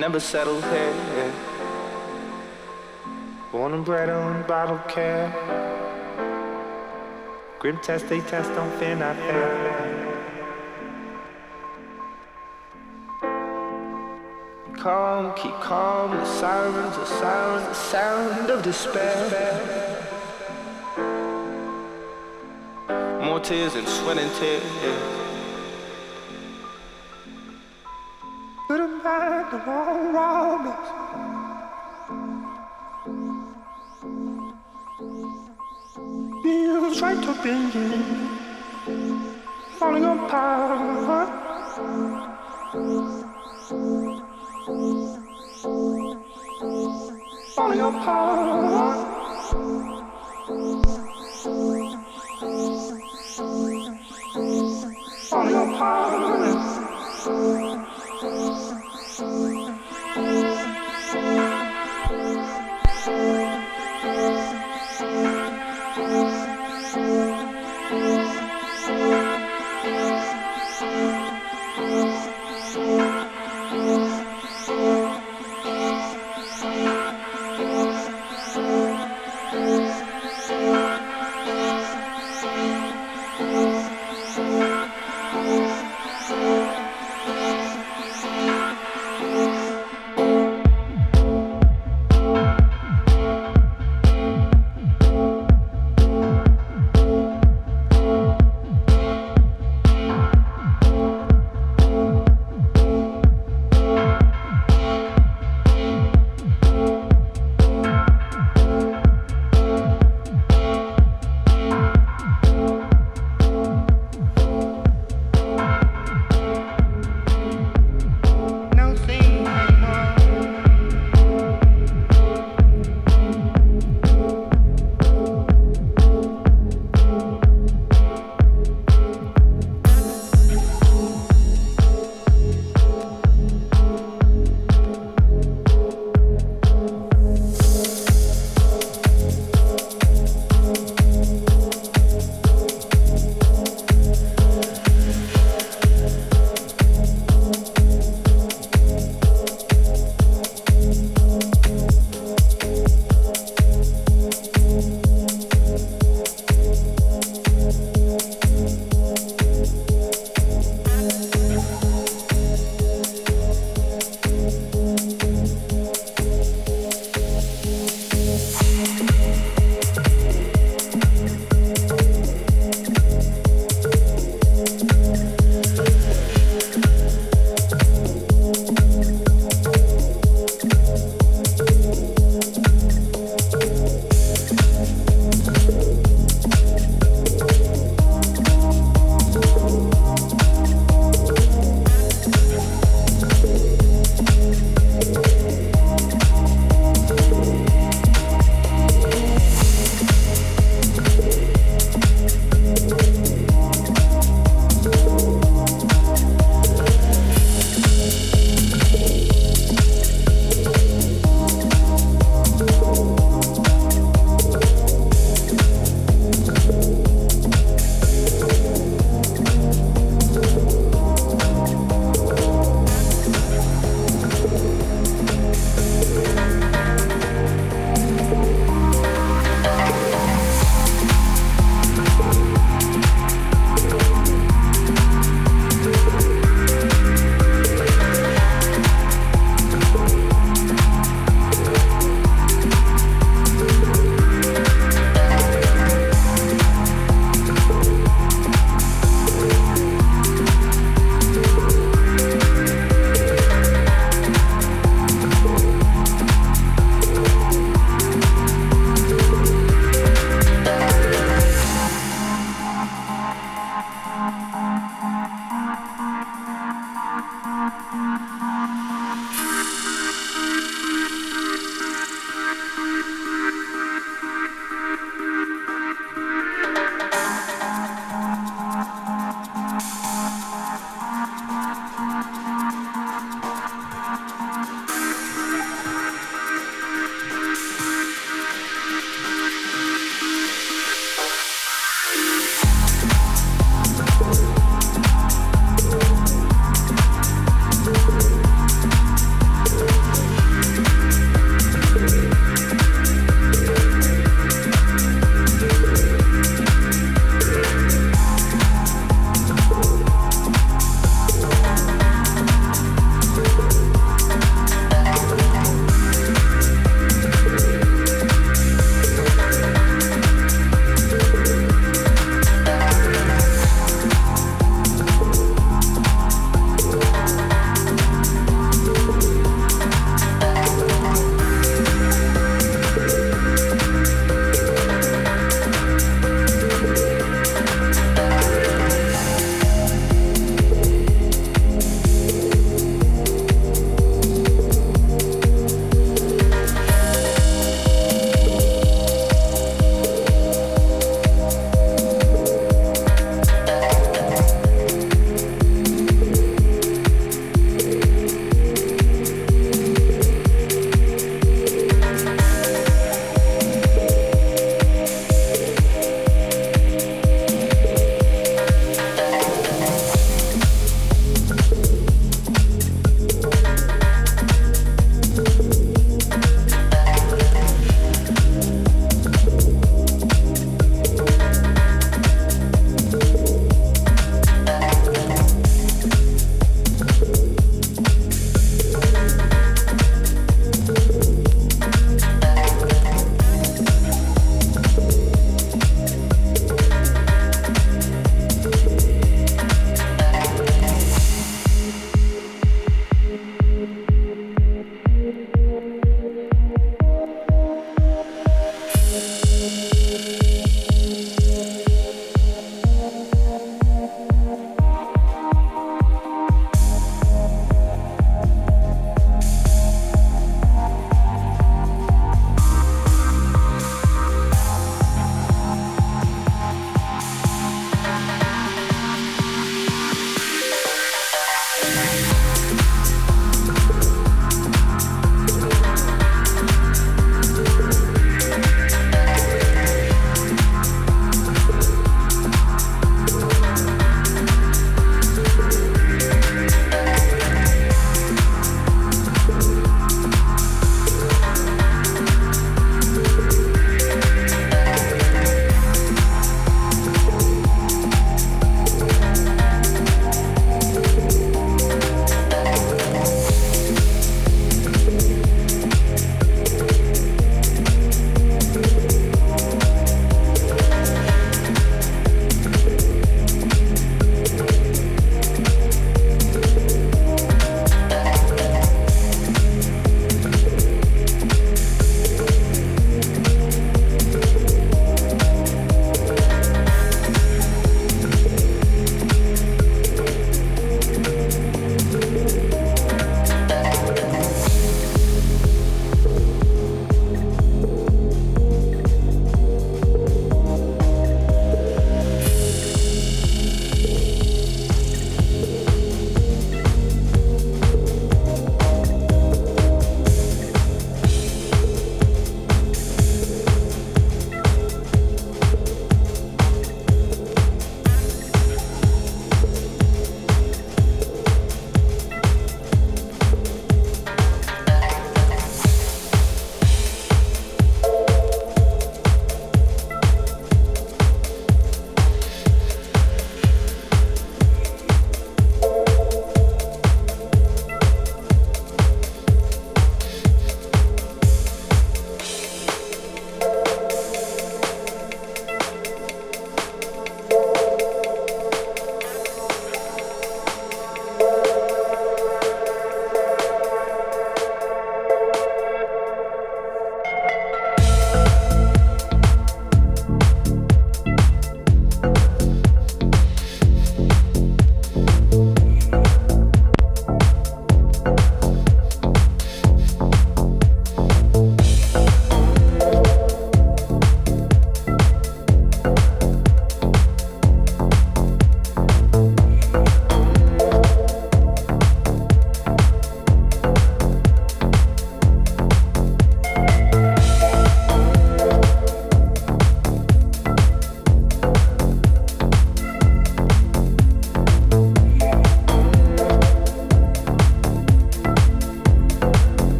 never settled here. Born and bred on bottled care. Grim test, they test, don't fear, not fair. Calm, keep calm, the sirens, the sirens, the sound of despair. More tears and sweat and tears. The wrong robbers. Feels right to be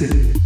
city.